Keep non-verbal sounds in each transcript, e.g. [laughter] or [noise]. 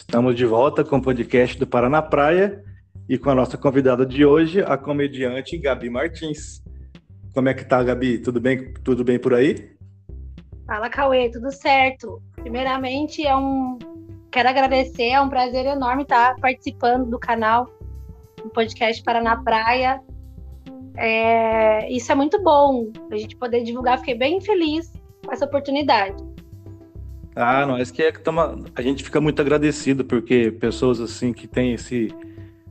Estamos de volta com o podcast do Paraná Praia e com a nossa convidada de hoje, a comediante Gabi Martins. Como é que tá, Gabi? Tudo bem, tudo bem por aí? Fala, Cauê, tudo certo. Primeiramente, é um quero agradecer, é um prazer enorme estar participando do canal do podcast Paraná Praia. É, isso é muito bom, a gente poder divulgar. Fiquei bem feliz com essa oportunidade. Ah, nós que é que tamo, a gente fica muito agradecido porque pessoas assim que têm esse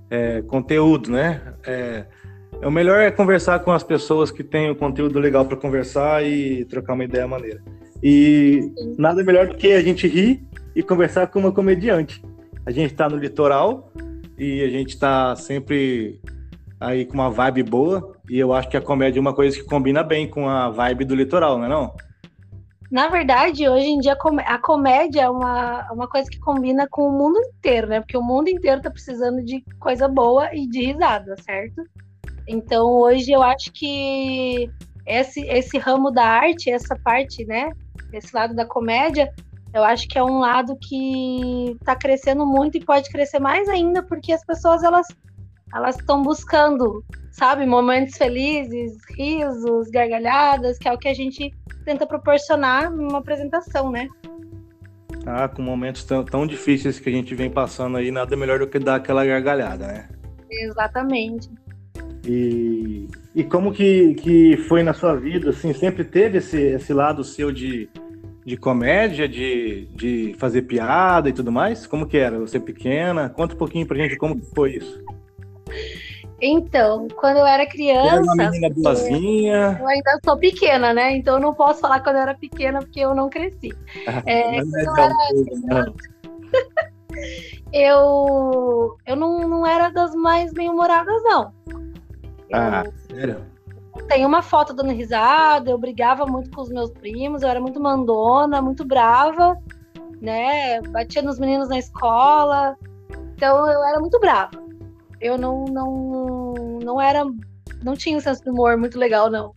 é, conteúdo, né? É, é, o melhor é conversar com as pessoas que têm o conteúdo legal para conversar e trocar uma ideia maneira. E Sim. nada melhor do que a gente rir e conversar com uma comediante. A gente está no litoral e a gente está sempre aí com uma vibe boa e eu acho que a comédia é uma coisa que combina bem com a vibe do litoral, não é não? Na verdade, hoje em dia a comédia é uma, uma coisa que combina com o mundo inteiro, né? Porque o mundo inteiro tá precisando de coisa boa e de risada, certo? Então hoje eu acho que esse, esse ramo da arte, essa parte, né? Esse lado da comédia, eu acho que é um lado que está crescendo muito e pode crescer mais ainda, porque as pessoas elas elas estão buscando, sabe, momentos felizes, risos, gargalhadas, que é o que a gente tenta proporcionar numa apresentação, né? Ah, com momentos tão, tão difíceis que a gente vem passando aí, nada melhor do que dar aquela gargalhada, né? Exatamente. E, e como que, que foi na sua vida, assim, sempre teve esse, esse lado seu de, de comédia, de, de fazer piada e tudo mais? Como que era? Você pequena? Conta um pouquinho pra gente como foi isso. Então, quando eu era criança. Era uma menina boazinha. Eu ainda sou pequena, né? Então eu não posso falar quando eu era pequena, porque eu não cresci. É, é, quando eu era criança, [laughs] eu, eu não, não era das mais bem-humoradas, não. Ah, sério? Tem uma foto dando risada, eu brigava muito com os meus primos, eu era muito mandona, muito brava, né? Batia nos meninos na escola. Então eu era muito brava eu não, não, não era. Não tinha um senso de humor muito legal, não.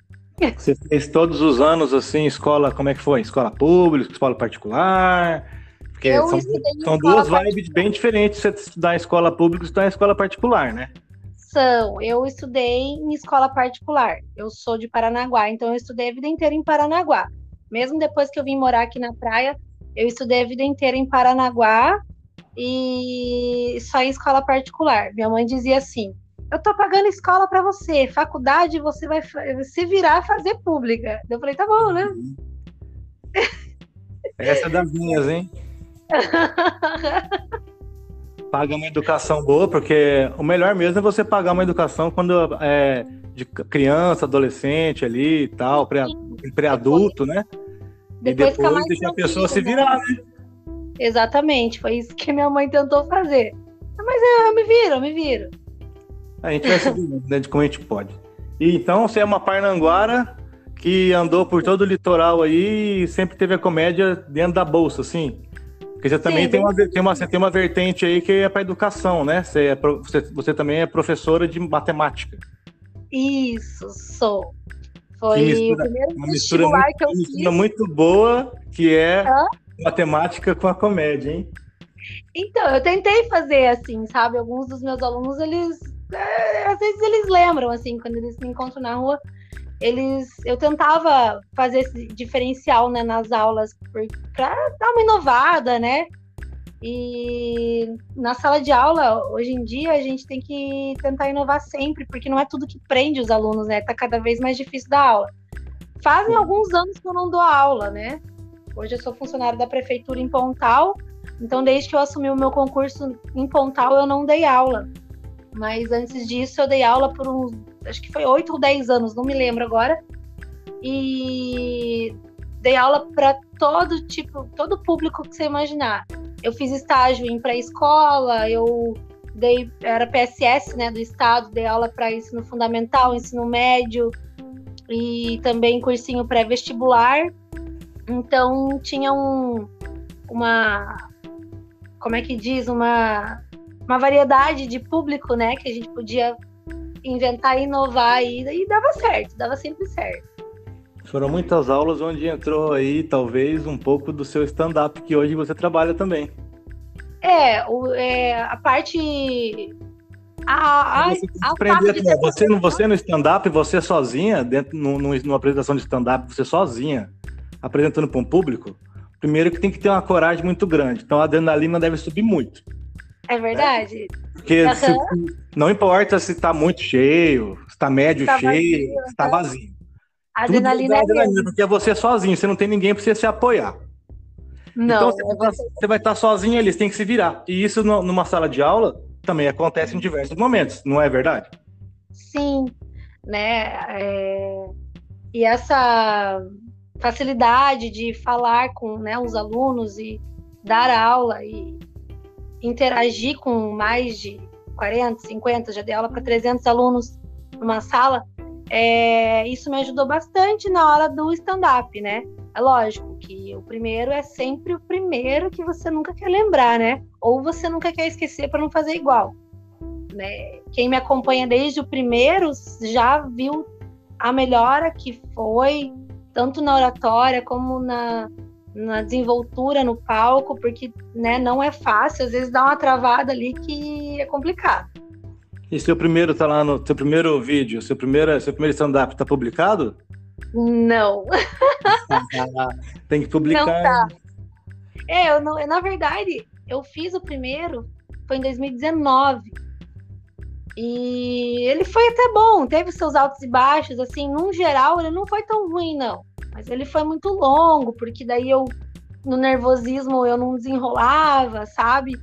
Você fez todos os anos assim, escola, como é que foi? Escola pública, escola particular? Porque eu são, são duas vibes bem diferentes você estudar em escola pública e estudar em escola particular, né? São. Eu estudei em escola particular. Eu sou de Paranaguá, então eu estudei a vida inteira em Paranaguá. Mesmo depois que eu vim morar aqui na praia, eu estudei a vida inteira em Paranaguá e só em escola particular. Minha mãe dizia assim: eu tô pagando escola para você, faculdade você vai se virar fazer pública. Eu falei, tá bom, né? Essa é das minhas, hein? [laughs] Paga uma educação boa, porque o melhor mesmo é você pagar uma educação quando é de criança, adolescente ali e tal, pré-adulto, pré né? Depois e depois deixar a pessoa se virar, né? Exatamente, foi isso que minha mãe tentou fazer. Mas eu, eu me viro, eu me viro. A gente vai se né, de como a gente pode. E então você é uma parnanguara que andou por todo o litoral aí e sempre teve a comédia dentro da bolsa, assim. Porque você também Sim, tem, uma, tem, uma, você tem uma vertente aí que é para educação, né? Você, é, você, você também é professora de matemática. Isso, sou. Foi mistura, o primeiro uma mistura muito, que eu mistura fiz. muito boa, que é Hã? Matemática com a comédia, hein? Então, eu tentei fazer assim, sabe? Alguns dos meus alunos, eles. É, às vezes eles lembram, assim, quando eles me encontram na rua, eles. Eu tentava fazer esse diferencial né, nas aulas para dar uma inovada, né? E na sala de aula, hoje em dia, a gente tem que tentar inovar sempre, porque não é tudo que prende os alunos, né? Tá cada vez mais difícil dar aula. Fazem alguns anos que eu não dou aula, né? Hoje eu sou funcionária da prefeitura em Pontal, então desde que eu assumi o meu concurso em Pontal eu não dei aula. Mas antes disso eu dei aula por uns, acho que foi oito ou dez anos, não me lembro agora. E dei aula para todo tipo, todo público que você imaginar. Eu fiz estágio em pré-escola, eu dei era PSS, né, do estado, dei aula para ensino fundamental, ensino médio e também cursinho pré-vestibular. Então tinha um, uma, como é que diz, uma, uma variedade de público, né, que a gente podia inventar e inovar e, e dava certo, dava sempre certo. Foram muitas aulas onde entrou aí talvez um pouco do seu stand-up que hoje você trabalha também. É, o, é a parte. A, a, você, a você, no, você no stand-up, você sozinha, dentro no, numa apresentação de stand-up, você sozinha, apresentando para um público, primeiro que tem que ter uma coragem muito grande. Então a adrenalina deve subir muito. É verdade. Porque uhum. se, não importa se está muito cheio, se está médio tá cheio, vazio, se está vazio. A adrenalina, é adrenalina porque é você sozinho, você não tem ninguém para você se apoiar. Não, então você, é você vai estar sozinho ali, você tem que se virar. E isso numa sala de aula também acontece em diversos momentos, não é verdade? Sim, né? É... E essa facilidade de falar com né, os alunos e dar aula e interagir com mais de 40, 50, já dei aula para 300 alunos numa sala, é, isso me ajudou bastante na hora do stand-up, né? É lógico que o primeiro é sempre o primeiro que você nunca quer lembrar, né? Ou você nunca quer esquecer para não fazer igual. Né? Quem me acompanha desde o primeiro já viu a melhora que foi, tanto na oratória como na, na desenvoltura no palco, porque né, não é fácil, às vezes dá uma travada ali que é complicado. E seu primeiro tá lá no seu primeiro vídeo, seu primeiro, seu primeiro stand-up tá publicado? Não. [laughs] Tem que publicar. Não tá. É, eu não, na verdade, eu fiz o primeiro, foi em 2019. E ele foi até bom, teve seus altos e baixos, assim, num geral ele não foi tão ruim, não. Mas ele foi muito longo, porque daí eu, no nervosismo, eu não desenrolava, sabe?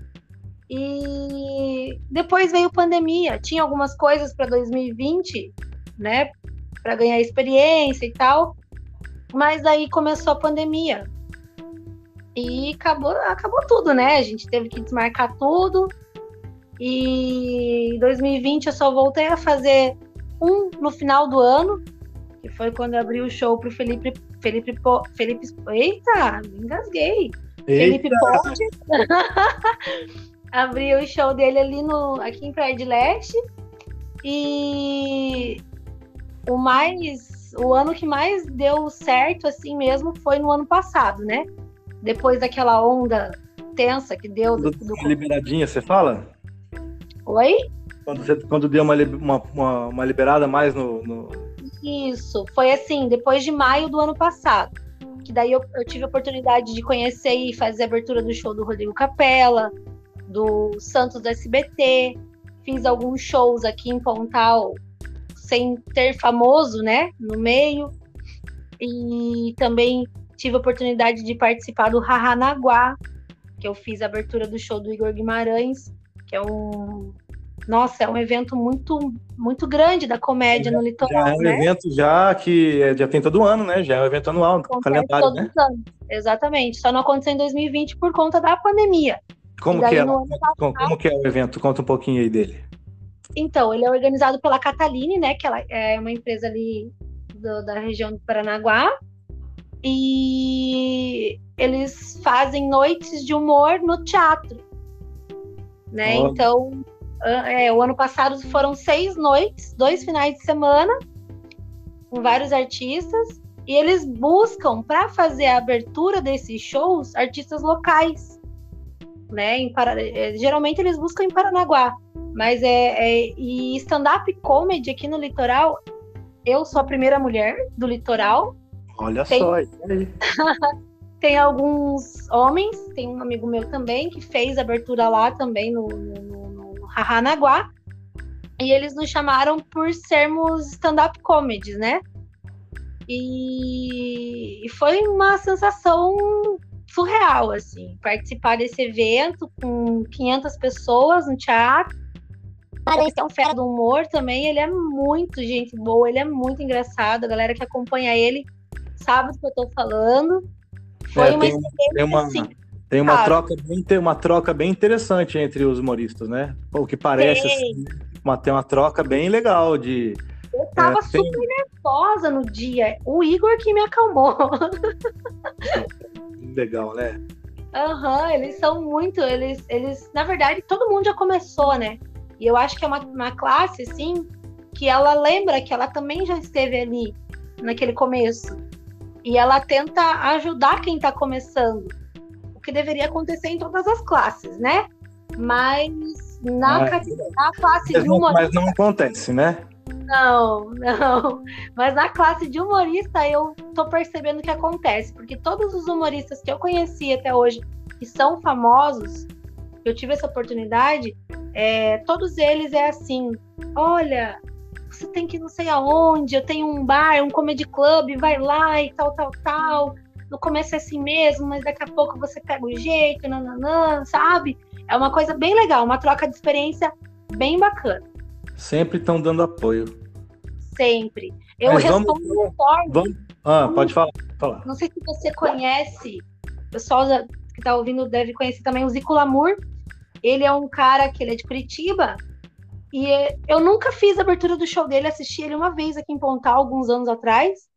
E depois veio pandemia, tinha algumas coisas para 2020, né, para ganhar experiência e tal. Mas aí começou a pandemia. E acabou, acabou tudo, né? A gente teve que desmarcar tudo. E em 2020 eu só voltei a fazer um no final do ano, que foi quando eu abri o show pro Felipe Felipe Felipe Eita, me engasguei. Eita. Felipe Ponte. [laughs] abri o show dele ali no aqui em Praia de Leste. E o mais o ano que mais deu certo assim mesmo foi no ano passado, né? Depois daquela onda tensa que deu do, do... liberadinha, você fala? Oi? Quando, você, quando deu uma, uma, uma, uma liberada mais no, no, Isso, foi assim, depois de maio do ano passado. Que daí eu, eu tive a oportunidade de conhecer e fazer a abertura do show do Rodrigo Capella, do Santos do SBT. Fiz alguns shows aqui em Pontal sem ter famoso, né, no meio. E também tive a oportunidade de participar do Rahanaguá, que eu fiz a abertura do show do Igor Guimarães, que é um nossa, é um evento muito muito grande da comédia já, no litoral. Já é um né? evento já que é, já tem todo ano, né? Já é um evento anual no calendário, né? Exatamente. Só não aconteceu em 2020 por conta da pandemia. Como que é? Passado, como que é o evento? Conta um pouquinho aí dele. Então, ele é organizado pela Cataline, né? Que ela é uma empresa ali do, da região do Paranaguá. E eles fazem noites de humor no teatro. Né? Então, é, o ano passado foram seis noites, dois finais de semana, com vários artistas. E eles buscam, para fazer a abertura desses shows, artistas locais. Né? Em, é, geralmente eles buscam em Paranaguá. Mas é, é e stand-up comedy aqui no litoral, eu sou a primeira mulher do litoral. Olha tem, só. [laughs] tem alguns homens, tem um amigo meu também que fez abertura lá também no, no, no Rahanaguá. E eles nos chamaram por sermos stand-up comedies, né? E, e foi uma sensação surreal, assim, participar desse evento com 500 pessoas no teatro Parece que é um fera do humor também. Ele é muito gente boa, ele é muito engraçado. A galera que acompanha ele sabe do que eu tô falando. Foi é, uma tem, tem uma, tem uma troca bem, tem uma troca bem interessante entre os humoristas, né? O que parece assim, uma, tem uma troca bem legal de. Eu tava é, super tem... nervosa no dia. O Igor que me acalmou. [laughs] Legal, né? Aham, uhum, eles são muito. Eles, eles, na verdade, todo mundo já começou, né? E eu acho que é uma, uma classe, assim, que ela lembra que ela também já esteve ali naquele começo. E ela tenta ajudar quem está começando. O que deveria acontecer em todas as classes, né? Mas na, mas, na classe de humorista. Mas não acontece, né? Não, não. [laughs] Mas na classe de humorista eu tô percebendo que acontece, porque todos os humoristas que eu conheci até hoje, que são famosos, eu tive essa oportunidade, é, todos eles é assim: olha, você tem que não sei aonde, eu tenho um bar, um comedy club, vai lá e tal, tal, tal. No começo é assim mesmo, mas daqui a pouco você pega o jeito, nananã, sabe? É uma coisa bem legal, uma troca de experiência bem bacana. Sempre estão dando apoio. Sempre. Eu mas respondo vamos, vamos, Ah, pode falar, falar. Não sei se você conhece, o pessoal que está ouvindo deve conhecer também o Zico Lamour. Ele é um cara que ele é de Curitiba. E eu nunca fiz a abertura do show dele, assisti ele uma vez aqui em Pontal, alguns anos atrás.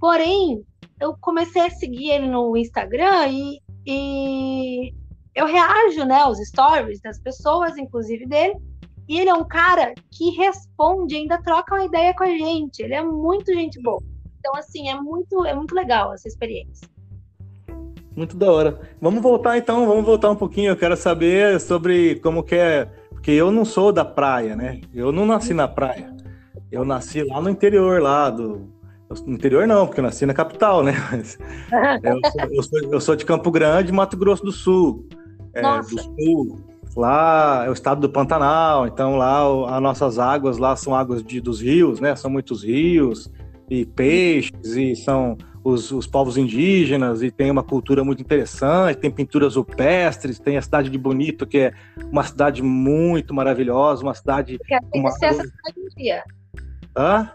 Porém, eu comecei a seguir ele no Instagram e, e eu reajo, né, aos stories das pessoas, inclusive dele. E ele é um cara que responde, ainda troca uma ideia com a gente. Ele é muito gente boa. Então, assim, é muito, é muito legal essa experiência. Muito da hora. Vamos voltar então, vamos voltar um pouquinho. Eu quero saber sobre como que é, porque eu não sou da praia, né? Eu não nasci na praia. Eu nasci lá no interior, lá do no interior não, porque eu nasci na capital, né? [laughs] eu, sou, eu, sou, eu, sou, de Campo Grande, Mato Grosso do Sul. É, do Sul. Lá é o estado do Pantanal, então lá as nossas águas lá são águas de, dos rios, né? São muitos rios e peixes e são os, os, povos indígenas e tem uma cultura muito interessante, tem pinturas rupestres, tem a cidade de Bonito, que é uma cidade muito maravilhosa, uma cidade. Eu quero conhecer uma... essa cidade um dia. Hã?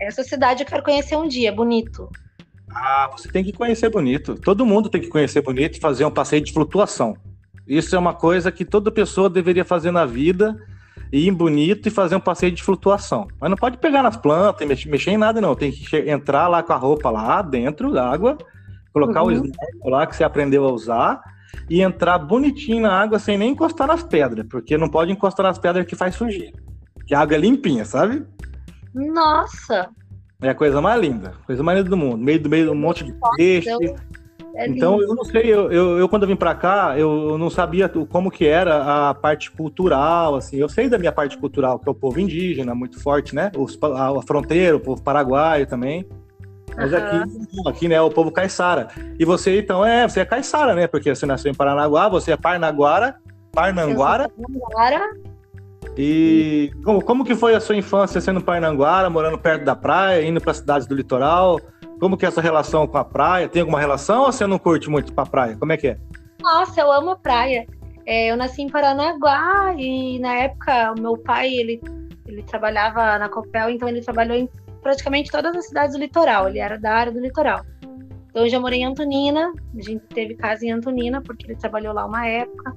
Essa cidade eu quero conhecer um dia, Bonito. Ah, você tem que conhecer Bonito. Todo mundo tem que conhecer Bonito e fazer um passeio de flutuação. Isso é uma coisa que toda pessoa deveria fazer na vida ir bonito e fazer um passeio de flutuação. Mas não pode pegar nas plantas, mexer, mexer em nada, não. Tem que entrar lá com a roupa lá dentro da água, colocar uhum. o snorkel lá que você aprendeu a usar e entrar bonitinho na água sem nem encostar nas pedras, porque não pode encostar nas pedras que faz sujeira. Que a água é limpinha, sabe? Nossa! É a coisa mais linda, coisa mais linda do mundo. Meio do meio um monte de peixe. É então, eu não sei, eu, eu, eu, quando eu vim para cá, eu não sabia como que era a parte cultural, assim. Eu sei da minha parte cultural, que é o povo indígena, muito forte, né? Os, a, a fronteira, o povo paraguaio também. Mas uhum. aqui, aqui, né, o povo caiçara. E você, então, é, você é caiçara, né? Porque você nasceu em Paranaguá, você é Parnaguara, Parnanguara. Parnanguara. E como, como que foi a sua infância sendo Parnanguara, morando perto da praia, indo para cidades do litoral? Como que é essa relação com a praia? Tem alguma relação ou você não curte muito pra praia? Como é que é? Nossa, eu amo a praia. É, eu nasci em Paranaguá e na época o meu pai ele, ele trabalhava na Copel, então ele trabalhou em praticamente todas as cidades do litoral. Ele era da área do litoral. Então eu já morei em Antonina, a gente teve casa em Antonina porque ele trabalhou lá uma época.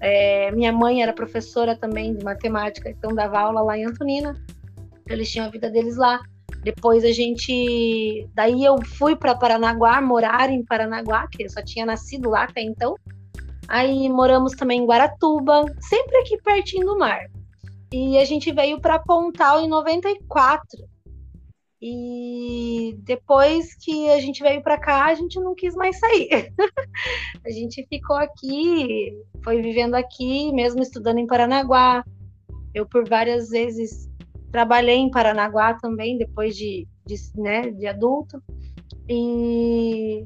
É, minha mãe era professora também de matemática, então dava aula lá em Antonina. Eles tinham a vida deles lá. Depois a gente. Daí eu fui para Paranaguá, morar em Paranaguá, que eu só tinha nascido lá até então. Aí moramos também em Guaratuba, sempre aqui pertinho do mar. E a gente veio para Pontal em 94. E depois que a gente veio para cá, a gente não quis mais sair. [laughs] a gente ficou aqui, foi vivendo aqui, mesmo estudando em Paranaguá. Eu por várias vezes Trabalhei em Paranaguá também, depois de, de, né, de adulto. E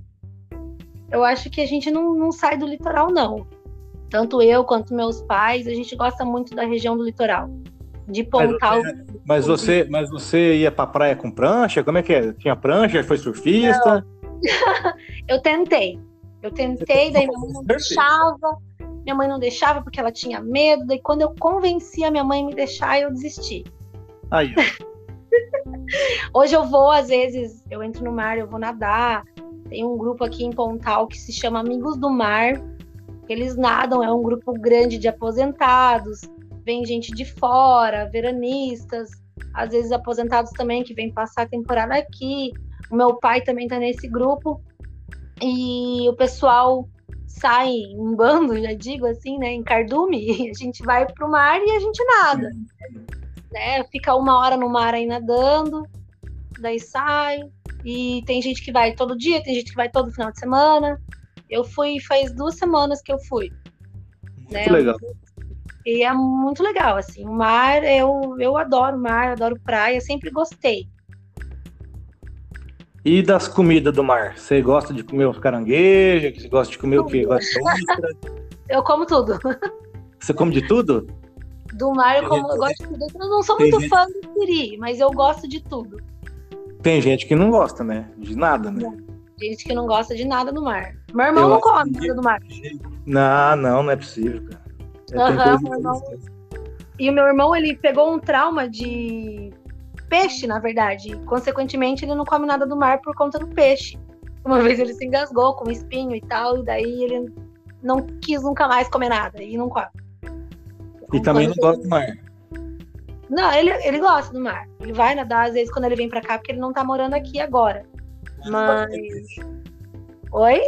eu acho que a gente não, não sai do litoral, não. Tanto eu quanto meus pais, a gente gosta muito da região do litoral. De Pontal. Mas, mas você, mas você ia pra praia com prancha? Como é que é? Tinha prancha? Foi surfista? [laughs] eu tentei. Eu tentei, daí minha mãe não deixava. Minha mãe não deixava porque ela tinha medo. Daí quando eu convenci a minha mãe a me deixar, eu desisti. Aí. [laughs] Hoje eu vou, às vezes, eu entro no mar, eu vou nadar. Tem um grupo aqui em Pontal que se chama Amigos do Mar. Eles nadam, é um grupo grande de aposentados. Vem gente de fora, veranistas, às vezes aposentados também que vêm passar a temporada aqui. O meu pai também está nesse grupo. E o pessoal sai em bando, já digo assim, né, em cardume, [laughs] a gente vai pro mar e a gente nada né? Fica uma hora no mar aí nadando, daí sai. E tem gente que vai todo dia, tem gente que vai todo final de semana. Eu fui faz duas semanas que eu fui. Né? Que legal. E é muito legal, assim. O mar, eu, eu adoro mar, adoro praia, sempre gostei. E das comidas do mar? Você gosta de comer os caranguejos? Você gosta de comer o quê? Gosta de [laughs] eu como tudo. Você come de tudo? Do mar eu, como, eu gosto de tudo. Eu não sou muito gente... fã do siri, mas eu gosto de tudo. Tem gente que não gosta, né? De nada, né? Tem gente que não gosta de nada no mar. Meu irmão eu não come nada do mar. Não, não, não é possível, cara. É, uhum, irmão... E o meu irmão, ele pegou um trauma de peixe, na verdade. Consequentemente, ele não come nada do mar por conta do peixe. Uma [laughs] vez ele se engasgou com espinho e tal, e daí ele não quis nunca mais comer nada e não come. E também não gosta do mar. Não, ele, ele gosta do mar. Ele vai nadar às vezes quando ele vem pra cá, porque ele não tá morando aqui agora. Mas. Oi?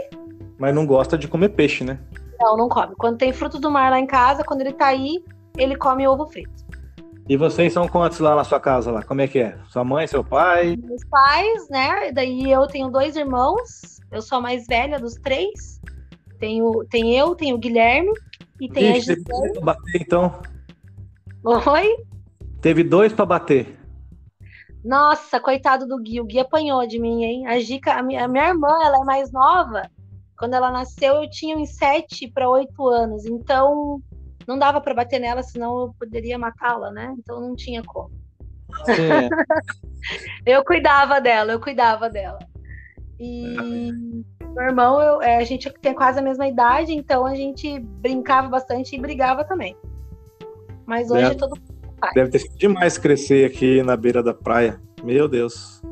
Mas não gosta de comer peixe, né? Não, não come. Quando tem frutos do mar lá em casa, quando ele tá aí, ele come ovo frito. E vocês são quantos lá na sua casa lá? Como é que é? Sua mãe, seu pai? Meus pais, né? Daí eu tenho dois irmãos. Eu sou a mais velha dos três. Tenho, tem eu, tem o Guilherme e tem Ixi, a Gisele. Teve dois bater, então. Oi? Teve dois para bater. Nossa, coitado do Gui. O Gui apanhou de mim, hein? A Gica, a minha, a minha irmã, ela é mais nova. Quando ela nasceu, eu tinha uns sete para oito anos. Então, não dava para bater nela, senão eu poderia matá-la, né? Então, não tinha como. É. [laughs] eu cuidava dela, eu cuidava dela. E meu irmão, eu, é, a gente tem quase a mesma idade, então a gente brincava bastante e brigava também. Mas hoje deve, todo Deve ter sido demais crescer aqui na beira da praia. Meu Deus.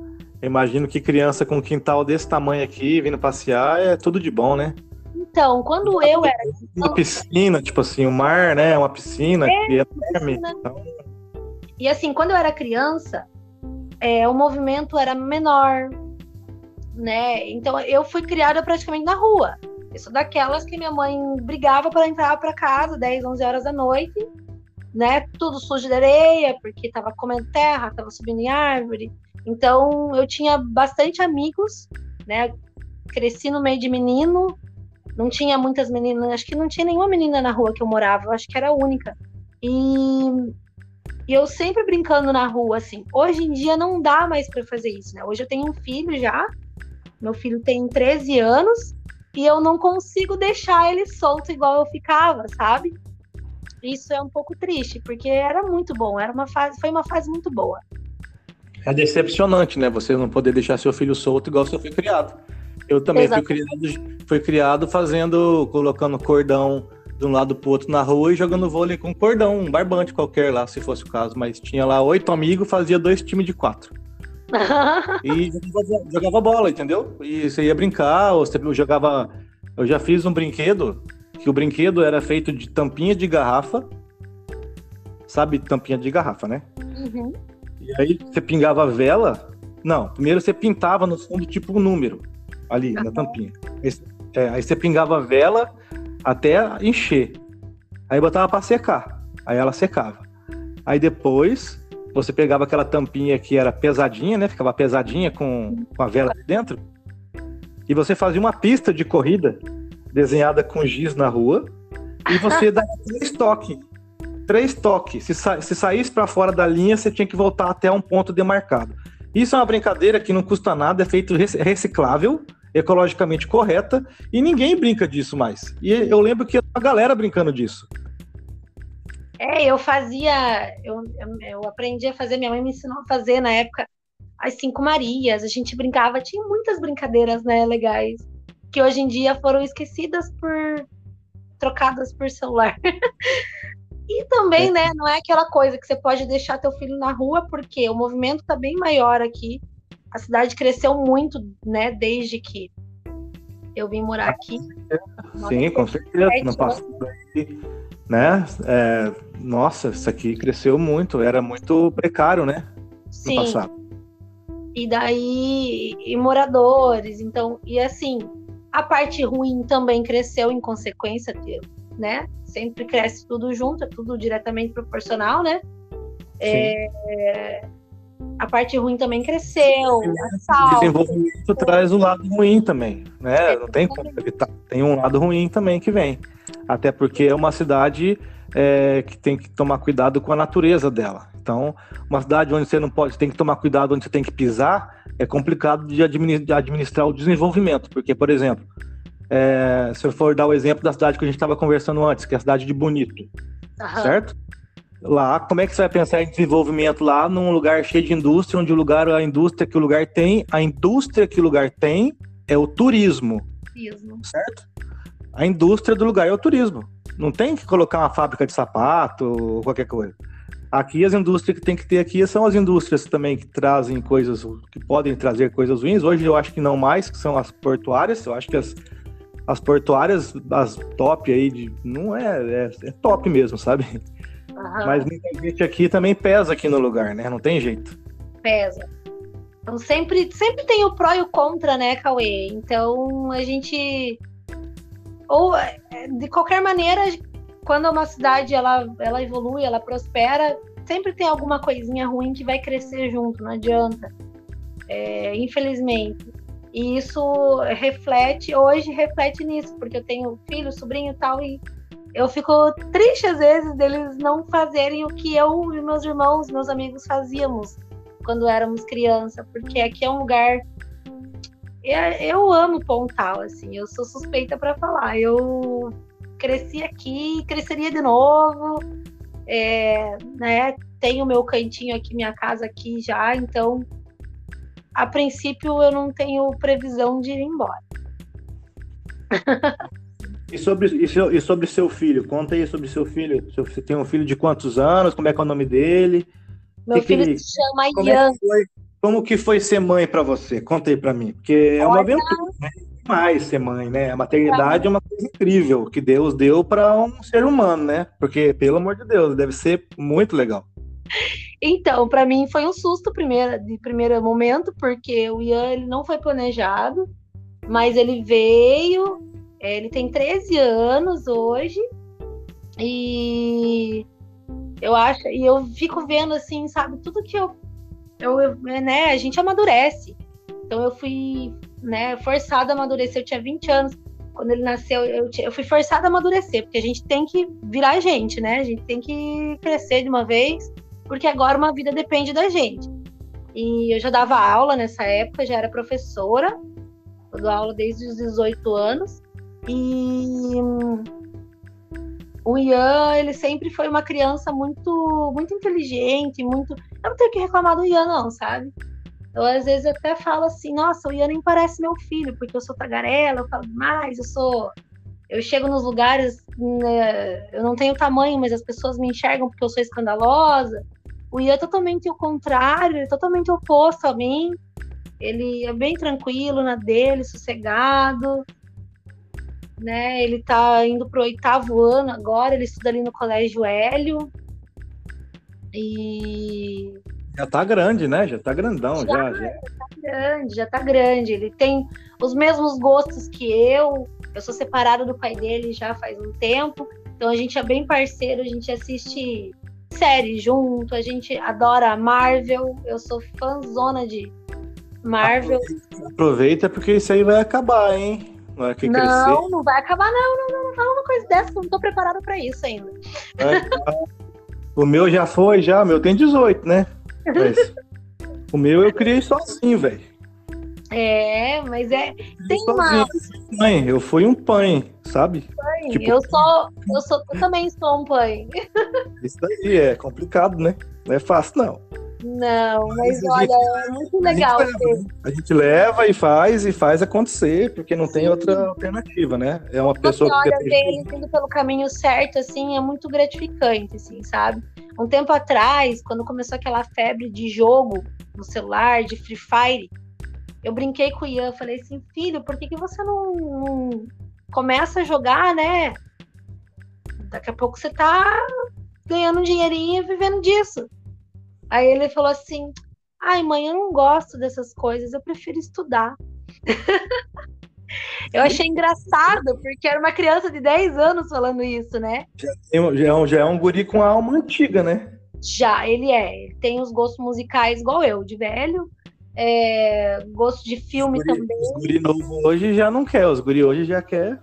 Eu imagino que criança com um quintal desse tamanho aqui, vindo passear, é tudo de bom, né? Então, quando eu era. Uma piscina, tipo assim, o mar, né? Uma piscina é, que é enorme. Então... E assim, quando eu era criança, é, o movimento era menor, né? Então eu fui criada praticamente na rua. Eu sou daquelas que minha mãe brigava para entrar para casa 10, 11 horas da noite, né? Tudo sujo de areia, porque tava comendo terra, tava subindo em árvore. Então eu tinha bastante amigos, né? Cresci no meio de menino, não tinha muitas meninas, acho que não tinha nenhuma menina na rua que eu morava, eu acho que era a única. E, e eu sempre brincando na rua, assim. Hoje em dia não dá mais para fazer isso, né? Hoje eu tenho um filho já, meu filho tem 13 anos e eu não consigo deixar ele solto igual eu ficava, sabe? Isso é um pouco triste, porque era muito bom, era uma fase, foi uma fase muito boa. É decepcionante, né? Você não poder deixar seu filho solto igual você foi criado. Eu também fui criado, fui criado fazendo, colocando cordão de um lado pro outro na rua e jogando vôlei com cordão, um barbante qualquer lá, se fosse o caso. Mas tinha lá oito amigos, fazia dois times de quatro [laughs] e jogava, jogava, bola, entendeu? E você ia brincar, ou você jogava. Eu já fiz um brinquedo que o brinquedo era feito de tampinha de garrafa. Sabe, tampinha de garrafa, né? Uhum. E aí você pingava vela. Não, primeiro você pintava no fundo tipo um número ali uhum. na tampinha. Aí, é, aí você pingava vela até encher. Aí botava para secar. Aí ela secava. Aí depois você pegava aquela tampinha que era pesadinha, né? Ficava pesadinha com, com a vela dentro. E você fazia uma pista de corrida desenhada com giz na rua. E você [laughs] dava três toques. Três toques. Se, sa se saísse para fora da linha, você tinha que voltar até um ponto demarcado. Isso é uma brincadeira que não custa nada, é feito reciclável, ecologicamente correta, e ninguém brinca disso mais. E eu lembro que a galera brincando disso. É, eu fazia, eu, eu aprendi a fazer, minha mãe me ensinou a fazer na época as Cinco Marias, a gente brincava, tinha muitas brincadeiras, né, legais, que hoje em dia foram esquecidas por, trocadas por celular. [laughs] e também, é. né, não é aquela coisa que você pode deixar teu filho na rua, porque o movimento tá bem maior aqui, a cidade cresceu muito, né, desde que eu vim morar aqui. Sim, com certeza, no passado né? É, nossa, isso aqui cresceu muito, era muito precário, né? Sim. No passado. E daí, e moradores, então, e assim, a parte ruim também cresceu em consequência, né? Sempre cresce tudo junto, é tudo diretamente proporcional, né? É, a parte ruim também cresceu. O desenvolvimento traz o lado ruim também, né? Não tem como evitar. Tem um lado ruim também que vem. Até porque é uma cidade é, que tem que tomar cuidado com a natureza dela. Então, uma cidade onde você não pode, tem que tomar cuidado onde você tem que pisar, é complicado de administrar o desenvolvimento. Porque, por exemplo, é, se eu for dar o exemplo da cidade que a gente estava conversando antes, que é a cidade de Bonito, uhum. certo? Lá, como é que você vai pensar em desenvolvimento lá num lugar cheio de indústria, onde o lugar, a indústria que o lugar tem, a indústria que o lugar tem é o turismo. Turismo. Certo? A indústria do lugar é o turismo. Não tem que colocar uma fábrica de sapato ou qualquer coisa. Aqui as indústrias que tem que ter aqui são as indústrias também que trazem coisas, que podem trazer coisas ruins. Hoje eu acho que não mais, que são as portuárias. Eu acho que as, as portuárias, as top aí, de, não é, é, é top mesmo, sabe? Uhum. Mas muita gente aqui também pesa aqui no lugar, né? Não tem jeito. Pesa. Então sempre, sempre tem o pró e o contra, né, Cauê? Então a gente. Ou de qualquer maneira, quando uma cidade ela, ela evolui, ela prospera, sempre tem alguma coisinha ruim que vai crescer junto, não adianta. É, infelizmente. E isso reflete, hoje reflete nisso, porque eu tenho filho, sobrinho e tal, e eu fico triste às vezes deles não fazerem o que eu e meus irmãos, meus amigos fazíamos quando éramos criança, porque aqui é um lugar. Eu amo Pontal, assim, eu sou suspeita para falar. Eu cresci aqui, cresceria de novo, é, né? Tenho meu cantinho aqui, minha casa aqui já, então a princípio eu não tenho previsão de ir embora. e, sobre, e, seu, e sobre seu filho? Conta aí sobre seu filho. Você tem um filho de quantos anos? Como é que é o nome dele? Meu que filho que se chama como Ian. É como que foi ser mãe para você? Conta aí para mim. Porque é uma aventura, né? Demais ser mãe, né? A maternidade é uma coisa incrível que Deus deu para um ser humano, né? Porque, pelo amor de Deus, deve ser muito legal. Então, para mim foi um susto primeiro, de primeiro momento, porque o Ian ele não foi planejado, mas ele veio, é, ele tem 13 anos hoje, e eu acho, e eu fico vendo assim, sabe, tudo que eu, eu né, a gente amadurece. Então eu fui, né, forçada a amadurecer, eu tinha 20 anos, quando ele nasceu, eu, eu fui forçada a amadurecer, porque a gente tem que virar gente, né? A gente tem que crescer de uma vez porque agora uma vida depende da gente. E eu já dava aula nessa época, já era professora, eu dou aula desde os 18 anos. E o Ian, ele sempre foi uma criança muito muito inteligente, muito. Eu não tenho que reclamar do Ian, não, sabe? Eu às vezes até falo assim, nossa, o Ian nem parece meu filho, porque eu sou tagarela, eu falo demais, eu sou. Eu chego nos lugares, né, eu não tenho tamanho, mas as pessoas me enxergam porque eu sou escandalosa. O Ian é totalmente o contrário, é totalmente oposto a mim. Ele é bem tranquilo na dele, sossegado. Né? Ele tá indo pro oitavo ano agora, ele estuda ali no Colégio Hélio. E. Já tá grande, né? Já tá grandão, já. Já, já. já tá grande, já tá grande. Ele tem os mesmos gostos que eu. Eu sou separada do pai dele já faz um tempo. Então a gente é bem parceiro, a gente assiste série junto, a gente adora Marvel, eu sou fãzona de Marvel. Aproveita porque isso aí vai acabar, hein? Não, que não, não vai acabar, não, não, não, não fala uma coisa dessa, não tô preparada para isso ainda. O meu já foi, já, o meu tem 18, né? Mas, [laughs] o meu eu criei sozinho, velho. É, mas é. Tem uma. Mãe, eu fui um pai, sabe? Pai, tipo... eu sou. Eu sou. Eu também sou um pai. [laughs] Isso aí é complicado, né? Não é fácil, não. Não, mas, olha, gente, é muito legal. A gente, leva, a gente, leva, e faz e faz acontecer, porque não tem outra alternativa, né? É uma pessoa Você que. olha ver ele indo pelo caminho certo, assim, é muito gratificante, assim, sabe? Um tempo atrás, quando começou aquela febre de jogo no celular, de Free Fire, eu brinquei com o Ian, falei assim, filho, por que, que você não, não começa a jogar, né? Daqui a pouco você tá ganhando um dinheirinho e vivendo disso. Aí ele falou assim: ai, mãe, eu não gosto dessas coisas, eu prefiro estudar. [laughs] eu achei engraçado, porque era uma criança de 10 anos falando isso, né? Já, já, é, um, já é um guri com a alma antiga, né? Já, ele é. Ele tem os gostos musicais igual eu, de velho é, gosto de filme os guri, também. Os guri novo hoje já não quer, os guri hoje já quer.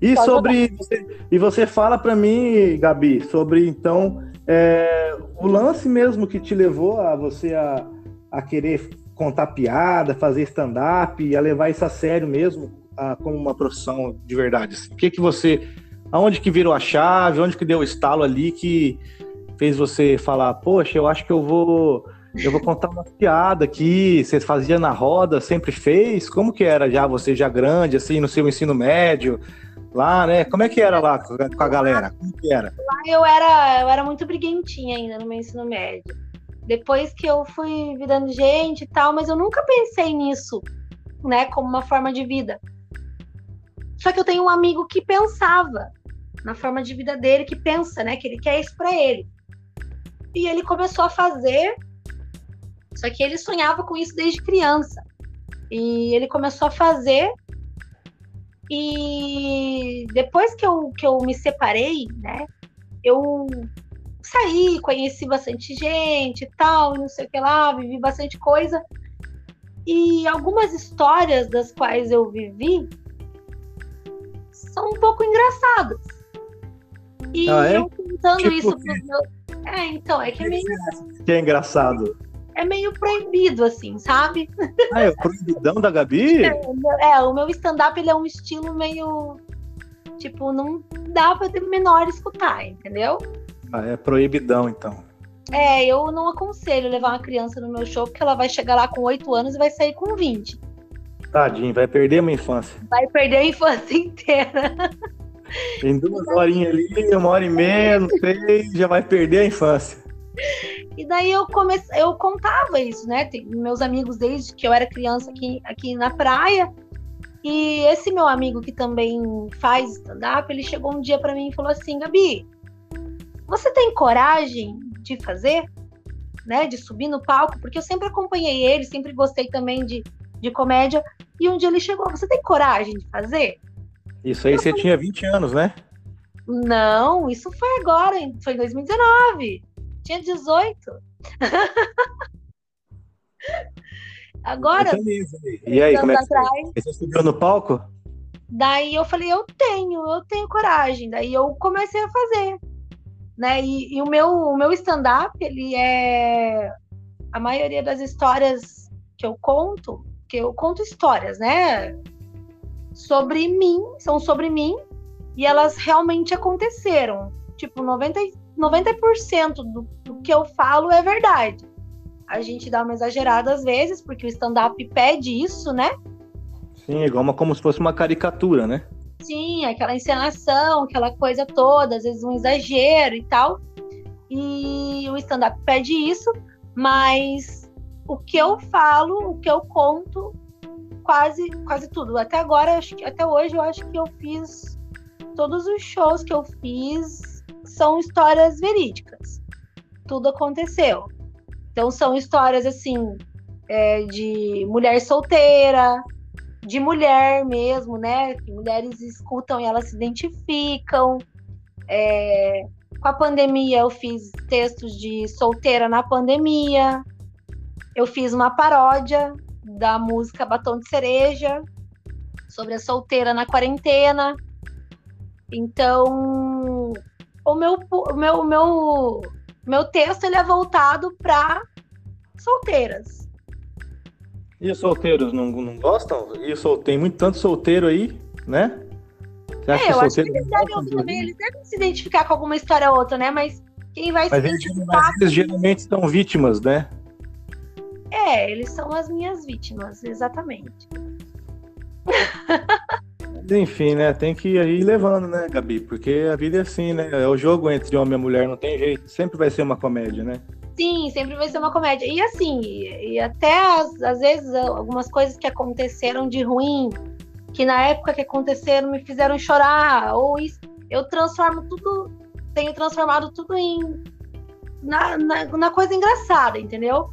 E Pode sobre você, e você fala para mim, Gabi, sobre então é, o lance mesmo que te levou a você a, a querer contar piada, fazer stand-up, a levar isso a sério mesmo, a, como uma profissão de verdade. Assim. O que que você, aonde que virou a chave, onde que deu o estalo ali que fez você falar, poxa, eu acho que eu vou eu vou contar uma piada aqui. Você fazia na roda, sempre fez? Como que era já você já grande, assim, no seu ensino médio? Lá, né? Como é que era lá com a galera? Como que era? Lá eu era, eu era muito briguentinha ainda no meu ensino médio. Depois que eu fui virando gente e tal, mas eu nunca pensei nisso, né, como uma forma de vida. Só que eu tenho um amigo que pensava na forma de vida dele, que pensa, né, que ele quer isso para ele. E ele começou a fazer, só que ele sonhava com isso desde criança. E ele começou a fazer e depois que eu, que eu me separei, né, eu saí, conheci bastante gente e tal, não sei o que lá, vivi bastante coisa. E algumas histórias das quais eu vivi são um pouco engraçadas. E ah, é? eu contando tipo isso pros meus. É, então, é que é meio. Que é engraçado é meio proibido, assim, sabe? Ah, é o proibidão da Gabi? [laughs] É, é o meu stand-up ele é um estilo meio. Tipo, não dá pra ter menor escutar, entendeu? Ah, é proibidão, então. É, eu não aconselho levar uma criança no meu show, porque ela vai chegar lá com 8 anos e vai sair com 20. Tadinho, vai perder uma infância. Vai perder a infância [laughs] inteira. Em duas horinhas ali, uma hora e meia, não sei, já vai perder a infância. E daí eu comecei, eu contava isso, né? Tem meus amigos desde que eu era criança aqui, aqui na praia. E esse meu amigo que também faz stand-up, ele chegou um dia para mim e falou assim: Gabi, você tem coragem de fazer? Né, de subir no palco, porque eu sempre acompanhei ele, sempre gostei também de, de comédia. E um dia ele chegou: Você tem coragem de fazer? Isso aí eu você falei, tinha 20 anos, né? Não, isso foi agora, foi em 2019 tinha 18. [laughs] Agora. E aí, como é que atrás, você subiu no palco? Daí eu falei, eu tenho, eu tenho coragem. Daí eu comecei a fazer. Né? E, e o meu, o meu stand-up, ele é. A maioria das histórias que eu conto, que eu conto histórias, né? Sobre mim, são sobre mim, e elas realmente aconteceram. Tipo, 90, 90% do, do que eu falo é verdade. A gente dá uma exagerada às vezes, porque o stand-up pede isso, né? Sim, igual uma, como se fosse uma caricatura, né? Sim, aquela encenação, aquela coisa toda, às vezes um exagero e tal. E o stand-up pede isso, mas o que eu falo, o que eu conto, quase, quase tudo. Até agora, acho que, até hoje, eu acho que eu fiz todos os shows que eu fiz são histórias verídicas. Tudo aconteceu. Então são histórias assim é, de mulher solteira, de mulher mesmo, né? Que mulheres escutam e elas se identificam. É, com a pandemia eu fiz textos de solteira na pandemia. Eu fiz uma paródia da música Batom de Cereja sobre a solteira na quarentena. Então, o meu, o meu, o meu, meu texto ele é voltado para solteiras. E os solteiros não, não gostam? E sol, tem muito tanto solteiro aí, né? Você acha é, eu acho que eles devem, também, eles devem se identificar com alguma história ou outra, né? Mas quem vai mas se eles, identificar... Mas eles geralmente são vítimas, né? É, eles são as minhas vítimas, exatamente. [laughs] Enfim, né? Tem que ir levando, né, Gabi? Porque a vida é assim, né? É o jogo entre homem e mulher, não tem jeito. Sempre vai ser uma comédia, né? Sim, sempre vai ser uma comédia. E assim, e até às, vezes algumas coisas que aconteceram de ruim, que na época que aconteceram me fizeram chorar, ou isso, eu transformo tudo, tenho transformado tudo em na, na, na coisa engraçada, entendeu?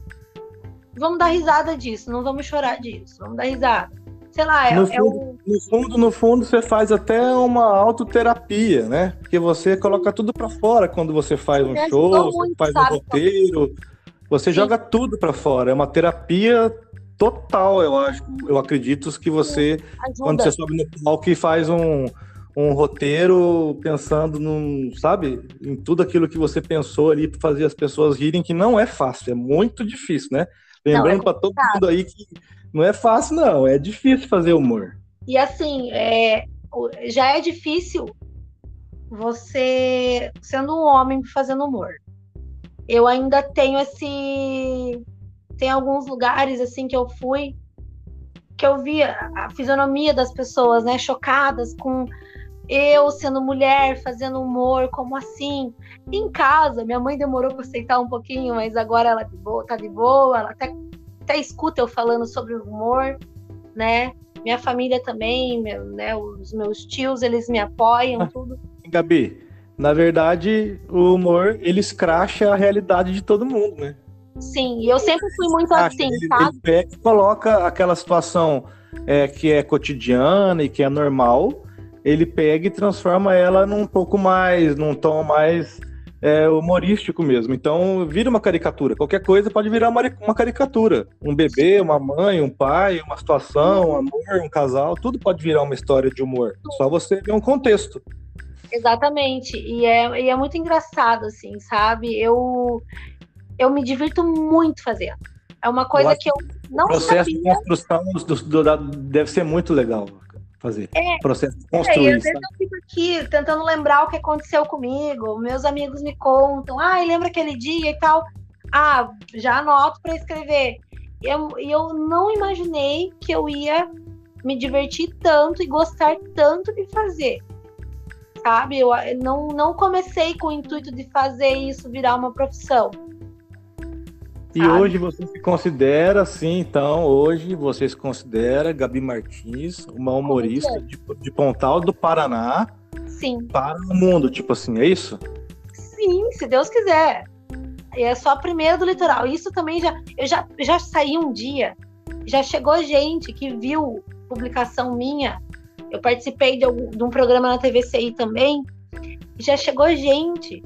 Vamos dar risada disso, não vamos chorar disso, vamos dar risada sei lá, é, no, é fundo, no fundo, no fundo, você faz até uma autoterapia, né? Porque você coloca tudo para fora quando você faz um show, muito, faz sabe? um roteiro, você Sim. joga tudo para fora. É uma terapia total, eu acho. Eu acredito que você, Ajuda. quando você sobe no palco e faz um, um roteiro pensando num, sabe, em tudo aquilo que você pensou ali para fazer as pessoas rirem, que não é fácil, é muito difícil, né? Lembrando é para todo mundo aí que não é fácil, não, é difícil fazer humor. E assim, é, já é difícil você sendo um homem fazendo humor. Eu ainda tenho esse. Tem alguns lugares assim que eu fui que eu via a fisionomia das pessoas, né, chocadas com eu sendo mulher fazendo humor, como assim? Em casa, minha mãe demorou para aceitar um pouquinho, mas agora ela boa, tá de boa, ela até, até escuta eu falando sobre humor, né? Minha família também, meu, né? Os meus tios, eles me apoiam, ah, [laughs] tudo. Gabi, na verdade, o humor, ele escracha a realidade de todo mundo, né? Sim, e eu sempre fui muito assim, ele, sabe? Ele coloca aquela situação é, que é cotidiana e que é normal, ele pega e transforma ela num pouco mais, num tom mais é, humorístico mesmo. Então vira uma caricatura. Qualquer coisa pode virar uma, uma caricatura. Um bebê, uma mãe, um pai, uma situação, um amor, um casal, tudo pode virar uma história de humor. Só você ver um contexto. Exatamente. E é, e é muito engraçado, assim, sabe? Eu, eu me divirto muito fazendo. É uma coisa que eu não o processo sabia. de construção do, do, do, deve ser muito legal fazer. É, processo de construir. É, às vezes eu fico aqui tentando lembrar o que aconteceu comigo. Meus amigos me contam, ah, lembra aquele dia e tal. Ah, já anoto para escrever. E eu, eu não imaginei que eu ia me divertir tanto e gostar tanto de fazer. Sabe? Eu não, não comecei com o intuito de fazer isso virar uma profissão. E hoje você se considera, assim, então, hoje você se considera Gabi Martins, uma humorista de, de Pontal do Paraná Sim. para o mundo, tipo assim, é isso? Sim, se Deus quiser. E é só a primeira do litoral. Isso também já. Eu já, já saí um dia, já chegou gente que viu publicação minha. Eu participei de, de um programa na TVCI também. Já chegou gente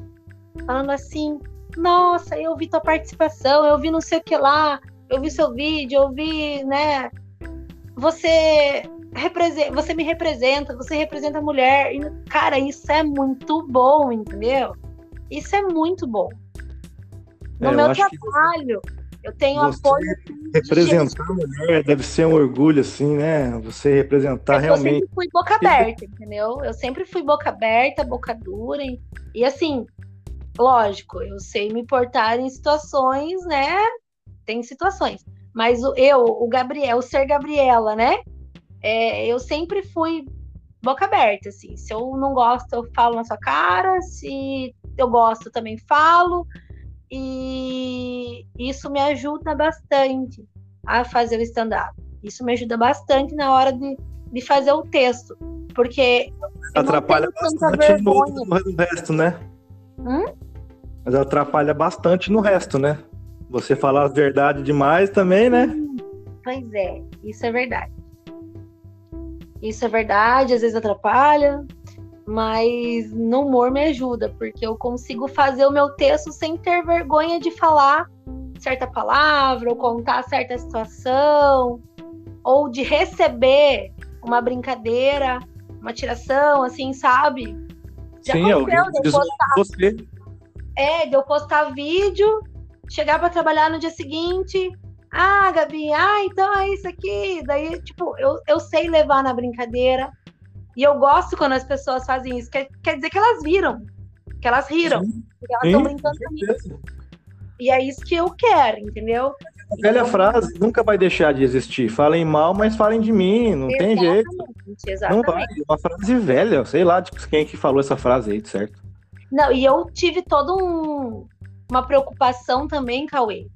falando assim: nossa, eu vi tua participação, eu vi não sei o que lá, eu vi seu vídeo, eu vi, né? Você representa, você me representa, você representa a mulher. E, cara, isso é muito bom, entendeu? Isso é muito bom. No é, meu trabalho, eu tenho apoio. Representar a mulher deve ser um orgulho, assim, né? Você representar realmente. Eu sempre fui boca aberta, entendeu? Eu sempre fui boca aberta, boca dura. E assim, lógico, eu sei me portar em situações, né? Tem situações. Mas o, eu, o Gabriel, o ser Gabriela, né? É, eu sempre fui boca aberta, assim. Se eu não gosto, eu falo na sua cara. Se eu gosto, também falo. E isso me ajuda bastante a fazer o stand-up. Isso me ajuda bastante na hora de, de fazer o texto. Porque. Atrapalha bastante no resto, né? Hum? Mas atrapalha bastante no resto, né? Você falar a verdade demais também, né? Pois é, isso é verdade. Isso é verdade, às vezes atrapalha, mas no humor me ajuda, porque eu consigo fazer o meu texto sem ter vergonha de falar certa palavra, ou contar certa situação, ou de receber uma brincadeira, uma tiração, assim, sabe? Já Sim, eu, eu você é, de eu postar vídeo, chegar para trabalhar no dia seguinte. Ah, Gabi, ah, então é isso aqui. Daí, tipo, eu, eu sei levar na brincadeira. E eu gosto quando as pessoas fazem isso. Quer, quer dizer que elas viram, que elas riram, Sim. que elas estão brincando comigo. E é isso que eu quero, entendeu? A velha então, frase nunca vai deixar de existir. Falem mal, mas falem de mim, não tem jeito. Exatamente. Não vai. Uma frase velha, sei lá de quem que falou essa frase aí, certo? Não, e eu tive toda um, uma preocupação também, Cauê.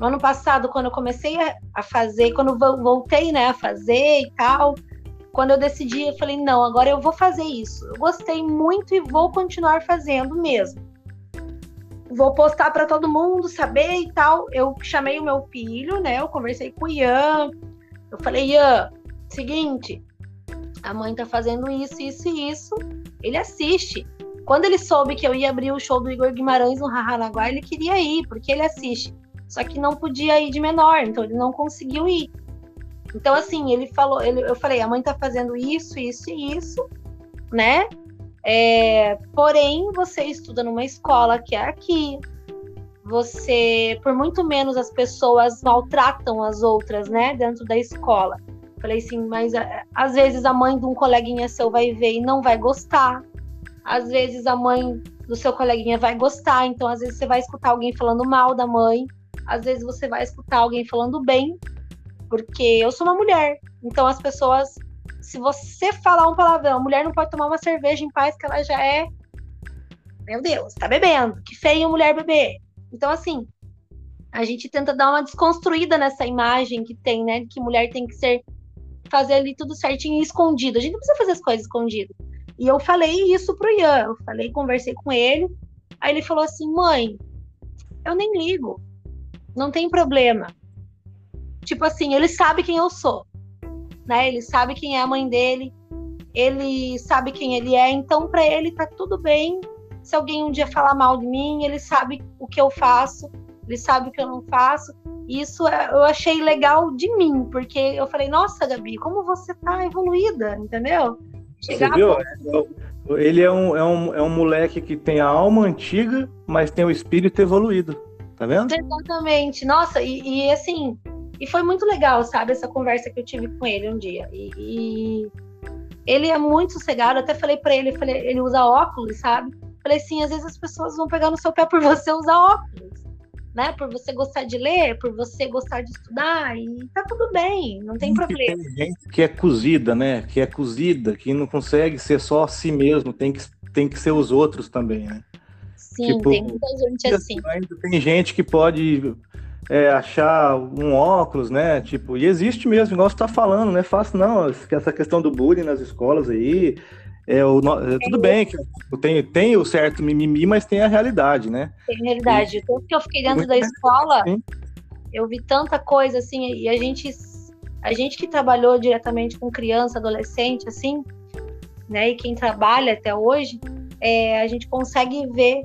No ano passado, quando eu comecei a, a fazer, quando voltei né, a fazer e tal, quando eu decidi, eu falei, não, agora eu vou fazer isso. Eu gostei muito e vou continuar fazendo mesmo. Vou postar para todo mundo saber e tal. Eu chamei o meu filho, né? Eu conversei com o Ian. Eu falei, Ian, seguinte, a mãe tá fazendo isso, isso e isso. Ele assiste. Quando ele soube que eu ia abrir o show do Igor Guimarães no Rahanaguá, ele queria ir, porque ele assiste. Só que não podia ir de menor, então ele não conseguiu ir. Então, assim, ele falou, ele, eu falei, a mãe tá fazendo isso, isso e isso. né? É, porém, você estuda numa escola que é aqui. Você, por muito menos, as pessoas maltratam as outras, né? Dentro da escola. Falei assim, mas às vezes a mãe de um coleguinha seu vai ver e não vai gostar. Às vezes a mãe do seu coleguinha vai gostar. Então, às vezes você vai escutar alguém falando mal da mãe. Às vezes você vai escutar alguém falando bem. Porque eu sou uma mulher. Então as pessoas se você falar um palavrão, a mulher não pode tomar uma cerveja em paz, que ela já é. Meu Deus, tá bebendo. Que feio mulher beber. Então, assim, a gente tenta dar uma desconstruída nessa imagem que tem, né? Que mulher tem que ser. fazer ali tudo certinho e escondido. A gente não precisa fazer as coisas escondido. E eu falei isso pro Ian. Eu falei, conversei com ele. Aí ele falou assim: mãe, eu nem ligo. Não tem problema. Tipo assim, ele sabe quem eu sou né? Ele sabe quem é a mãe dele, ele sabe quem ele é, então para ele tá tudo bem. Se alguém um dia falar mal de mim, ele sabe o que eu faço, ele sabe o que eu não faço. Isso é, eu achei legal de mim, porque eu falei, nossa, Gabi, como você tá evoluída, entendeu? Você viu? A... Ele é um, é, um, é um moleque que tem a alma antiga, mas tem o espírito evoluído. Tá vendo? Exatamente. Nossa, e, e assim, e foi muito legal, sabe, essa conversa que eu tive com ele um dia. E, e ele é muito sossegado, até falei para ele, falei, ele usa óculos, sabe? Falei assim, às vezes as pessoas vão pegar no seu pé por você usar óculos, né? Por você gostar de ler, por você gostar de estudar, e tá tudo bem, não tem problema. Tem gente que é cozida, né? Que é cozida, que não consegue ser só a si mesmo, tem que, tem que ser os outros também, né? Sim, tipo, tem muita gente assim. Tem gente que pode é, achar um óculos, né? Tipo, e existe mesmo, igual você tá falando, né? Fácil não, essa questão do bullying nas escolas aí. É, o, é, tudo bem que tem, tem o certo mimimi, mas tem a realidade, né? Tem a realidade. E, Tanto que eu fiquei dentro da escola, eu vi tanta coisa assim, e a gente, a gente que trabalhou diretamente com criança, adolescente, assim, né? E quem trabalha até hoje, é, a gente consegue ver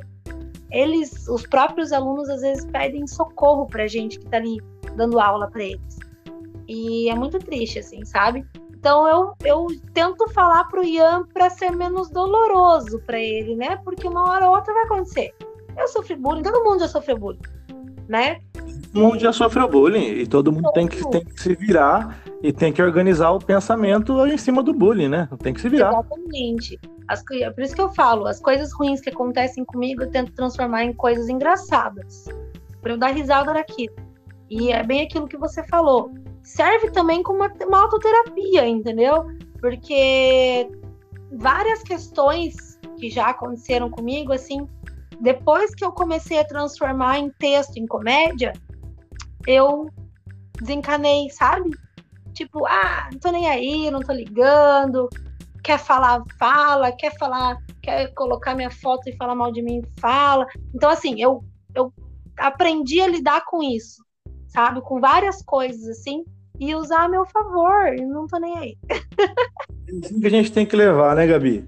eles, os próprios alunos, às vezes pedem socorro para a gente que está ali dando aula para eles. E é muito triste, assim, sabe? Então eu, eu tento falar pro Ian para ser menos doloroso para ele, né? Porque uma hora ou outra vai acontecer. Eu sofri bullying, todo mundo já sofreu bullying, né? Todo mundo já sofreu bullying e todo mundo, todo tem, que, tem que se virar e tem que organizar o pensamento em cima do bullying, né? Tem que se virar. Exatamente. As, por isso que eu falo, as coisas ruins que acontecem comigo eu tento transformar em coisas engraçadas. Pra eu dar risada daquilo. E é bem aquilo que você falou. Serve também como uma, autoterapia, entendeu? Porque várias questões que já aconteceram comigo, assim, depois que eu comecei a transformar em texto, em comédia, eu desencanei, sabe? Tipo, ah, não tô nem aí, não tô ligando, quer falar, fala, quer falar, quer colocar minha foto e falar mal de mim, fala. Então, assim, eu, eu aprendi a lidar com isso, sabe? Com várias coisas, assim, e usar a meu favor, e não tô nem aí. É assim que a gente tem que levar, né, Gabi?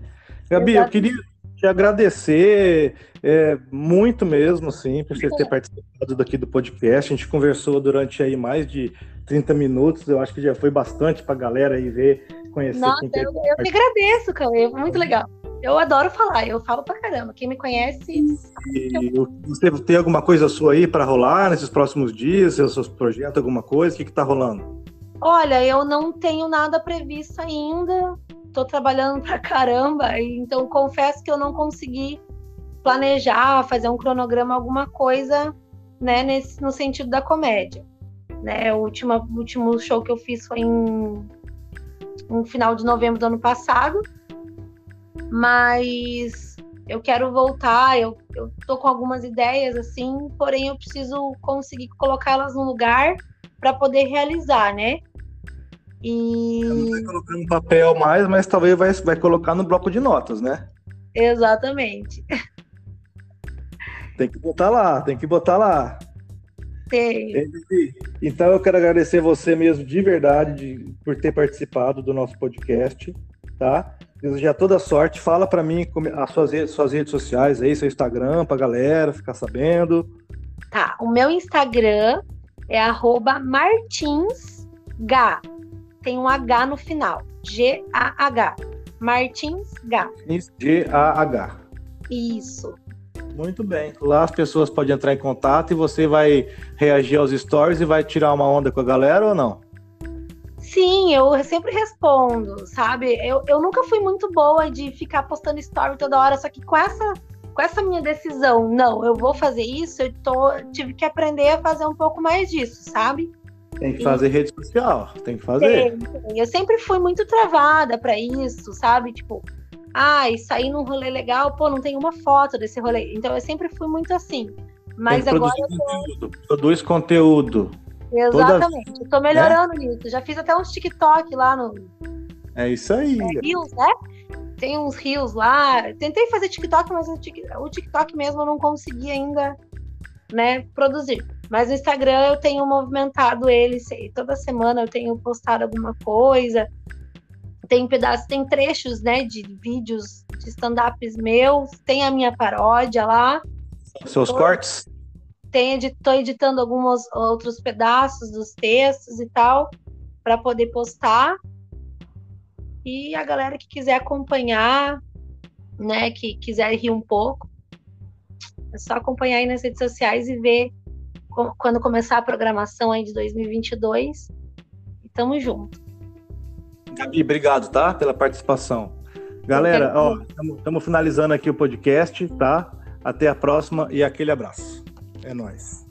Gabi, Exatamente. eu queria te agradecer é, muito mesmo, assim, por você ter participado daqui do podcast. A gente conversou durante aí mais de 30 minutos, eu acho que já foi bastante para a galera aí ver conhecer. Nossa, eu, eu que agradeço, Cauê, muito legal. Eu adoro falar, eu falo pra caramba. Quem me conhece. E você tem alguma coisa sua aí para rolar nesses próximos dias? Seus projetos, alguma coisa? O que, que tá rolando? Olha, eu não tenho nada previsto ainda. Tô trabalhando [laughs] pra caramba, então confesso que eu não consegui planejar, fazer um cronograma, alguma coisa, né, nesse, no sentido da comédia. Né, o último, último show que eu fiz foi em no final de novembro do ano passado. Mas eu quero voltar, eu, eu tô com algumas ideias assim, porém eu preciso conseguir colocá-las no lugar para poder realizar, né? E. Não vai colocar no papel mais, mas talvez vai, vai colocar no bloco de notas, né? Exatamente. Tem que botar lá, tem que botar lá. Então eu quero agradecer você mesmo de verdade de, por ter participado do nosso podcast, tá? Desejar toda sorte. Fala para mim as suas, suas redes sociais aí, seu Instagram, pra galera ficar sabendo. Tá, o meu Instagram é martinsg. Tem um H no final. G-A-H. Martins G. G-A-H. Isso. Muito bem. Lá as pessoas podem entrar em contato e você vai reagir aos stories e vai tirar uma onda com a galera ou não? Sim, eu sempre respondo, sabe? Eu, eu nunca fui muito boa de ficar postando story toda hora, só que com essa, com essa minha decisão, não, eu vou fazer isso, eu tô, tive que aprender a fazer um pouco mais disso, sabe? Tem que fazer e... rede social, tem que fazer. Tem. Eu sempre fui muito travada para isso, sabe? Tipo, ai, sair num rolê legal, pô, não tem uma foto desse rolê. Então eu sempre fui muito assim. Mas agora. Eu conteúdo, produz conteúdo. Exatamente. Toda... Tô melhorando né? nisso. Já fiz até uns TikTok lá no. É isso aí. É, Rios, né? Tem uns rios lá. Tentei fazer TikTok, mas o TikTok mesmo eu não consegui ainda, né, produzir. Mas no Instagram eu tenho movimentado ele, toda semana eu tenho postado alguma coisa tem pedaços, tem trechos, né, de vídeos de stand-ups meus, tem a minha paródia lá. Seus tô, cortes? Tô editando alguns outros pedaços dos textos e tal, para poder postar. E a galera que quiser acompanhar, né, que quiser rir um pouco, é só acompanhar aí nas redes sociais e ver quando começar a programação aí de 2022. E tamo junto. Gabi, obrigado, tá? Pela participação. Galera, ó, estamos finalizando aqui o podcast, tá? Até a próxima e aquele abraço. É nóis.